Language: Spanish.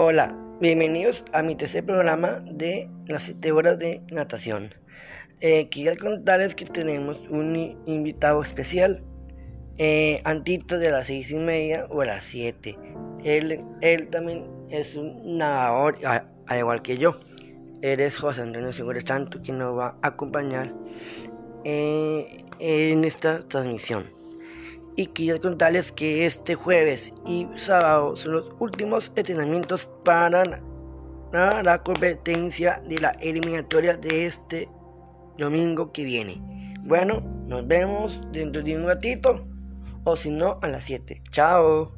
Hola, bienvenidos a mi tercer programa de las 7 horas de natación. Eh, quería contarles que tenemos un invitado especial, eh, Antito de las 6 y media o las 7. Él, él también es un nadador, al igual que yo. Él es José Antonio Segura Santo, quien nos va a acompañar eh, en esta transmisión y quiero contarles que este jueves y sábado son los últimos entrenamientos para la, competencia de la eliminatoria de este domingo que viene. Bueno, nos vemos dentro de un ratito o si no a las 7. Chao.